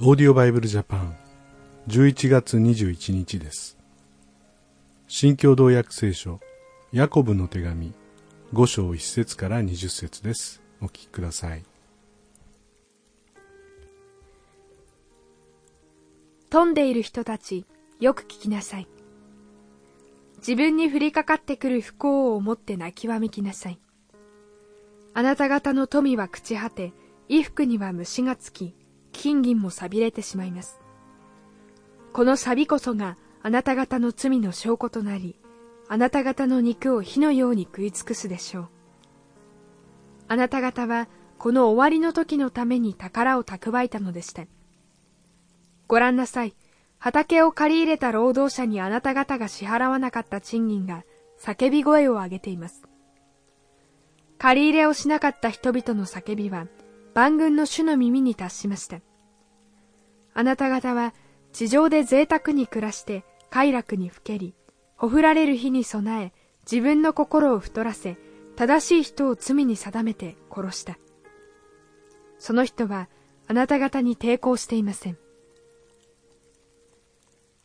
オーディオバイブルジャパン11月21日です。新共同訳聖書ヤコブの手紙5章1節から20節です。お聞きください。飛んでいる人たちよく聞きなさい。自分に降りかかってくる不幸を思って泣きわめきなさい。あなた方の富は朽ち果て衣服には虫がつき金銀も錆びれてしまいます。この錆こそがあなた方の罪の証拠となり、あなた方の肉を火のように食い尽くすでしょう。あなた方はこの終わりの時のために宝を蓄えたのでした。ご覧なさい。畑を借り入れた労働者にあなた方が支払わなかった賃金が叫び声を上げています。借り入れをしなかった人々の叫びは万軍の主の耳に達しました。あなた方は地上で贅沢に暮らして快楽にふけり、ほふられる日に備え、自分の心を太らせ、正しい人を罪に定めて殺した。その人はあなた方に抵抗していません。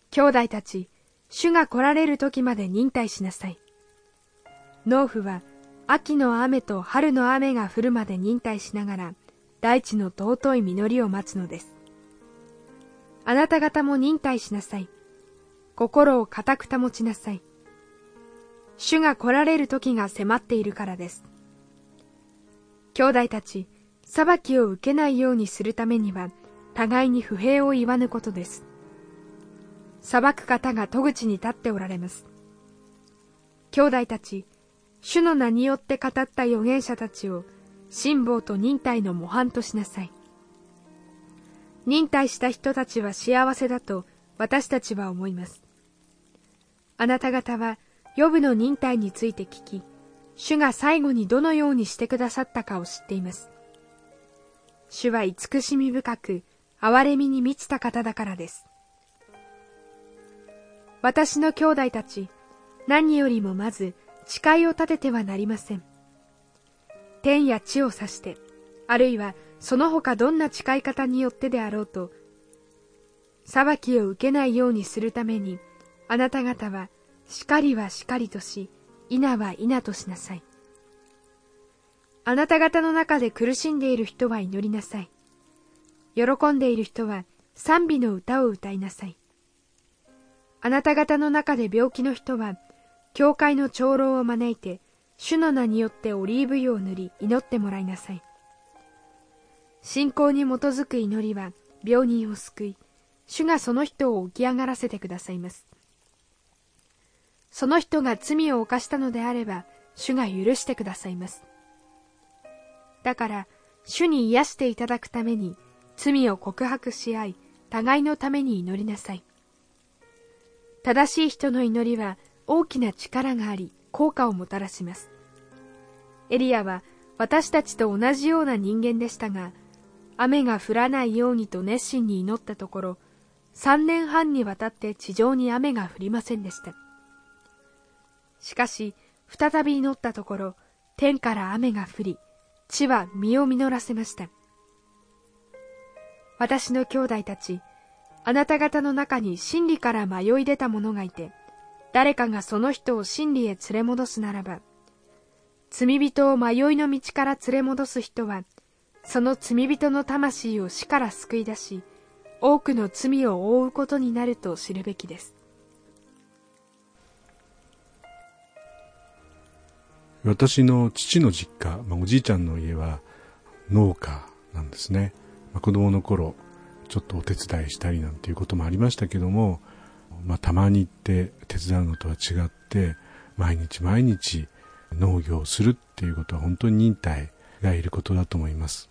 兄弟たち、主が来られる時まで忍耐しなさい。農夫は秋の雨と春の雨が降るまで忍耐しながら、大地の尊い実りを待つのです。あなた方も忍耐しなさい。心を固く保ちなさい。主が来られる時が迫っているからです。兄弟たち、裁きを受けないようにするためには、互いに不平を言わぬことです。裁く方が戸口に立っておられます。兄弟たち、主の名によって語った預言者たちを辛抱と忍耐の模範としなさい。忍耐した人たちは幸せだと私たちは思います。あなた方は、予部の忍耐について聞き、主が最後にどのようにしてくださったかを知っています。主は慈しみ深く、憐れみに満ちた方だからです。私の兄弟たち、何よりもまず誓いを立ててはなりません。天や地を指して、あるいはその他どんな誓い方によってであろうと、裁きを受けないようにするために、あなた方は、しかりはしかりとし、稲は稲としなさい。あなた方の中で苦しんでいる人は祈りなさい。喜んでいる人は賛美の歌を歌いなさい。あなた方の中で病気の人は、教会の長老を招いて、主の名によってオリーブ油を塗り祈ってもらいなさい。信仰に基づく祈りは病人を救い、主がその人を起き上がらせてくださいます。その人が罪を犯したのであれば、主が許してくださいます。だから、主に癒していただくために、罪を告白し合い、互いのために祈りなさい。正しい人の祈りは大きな力があり、効果をもたらします。エリアは私たちと同じような人間でしたが、雨が降らないようにと熱心に祈ったところ、3年半にわたって地上に雨が降りませんでした。しかし、再び祈ったところ、天から雨が降り、地は実を実らせました。私の兄弟たち、あなた方の中に真理から迷い出た者がいて、誰かがその人を真理へ連れ戻すならば、罪人を迷いの道から連れ戻す人は、その罪人の魂を死から救い出し、多くの罪を負うことになると知るべきです。私の父の実家、まあ、おじいちゃんの家は農家なんですね。まあ、子供の頃、ちょっとお手伝いしたりなんていうこともありましたけども、まあ、たまに行って手伝うのとは違って毎日毎日農業をするっていうことは本当に忍耐がいることだと思います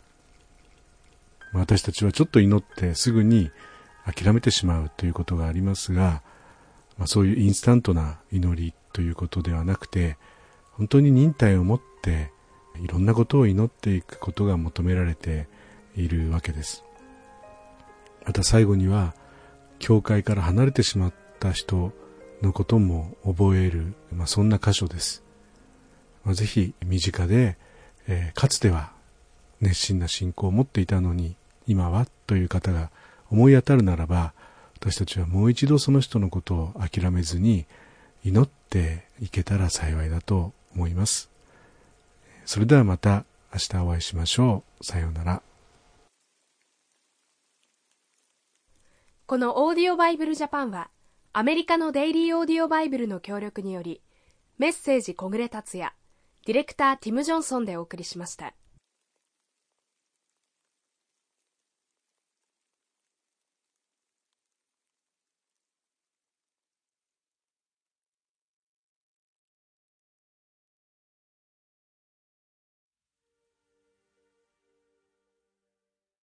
私たちはちょっと祈ってすぐに諦めてしまうということがありますが、まあ、そういうインスタントな祈りということではなくて本当に忍耐を持っていろんなことを祈っていくことが求められているわけですまた最後には教会から離れてしまった人のことも覚える、まあ、そんな箇所です。まあ、ぜひ身近で、えー、かつては熱心な信仰を持っていたのに今はという方が思い当たるならば私たちはもう一度その人のことを諦めずに祈っていけたら幸いだと思います。それではまた明日お会いしましょう。さようなら。このオーディオバイブルジャパンはアメリカのデイリーオーディオバイブルの協力によりメッセージ小暮達也ディレクターティム・ジョンソンでお送りしました。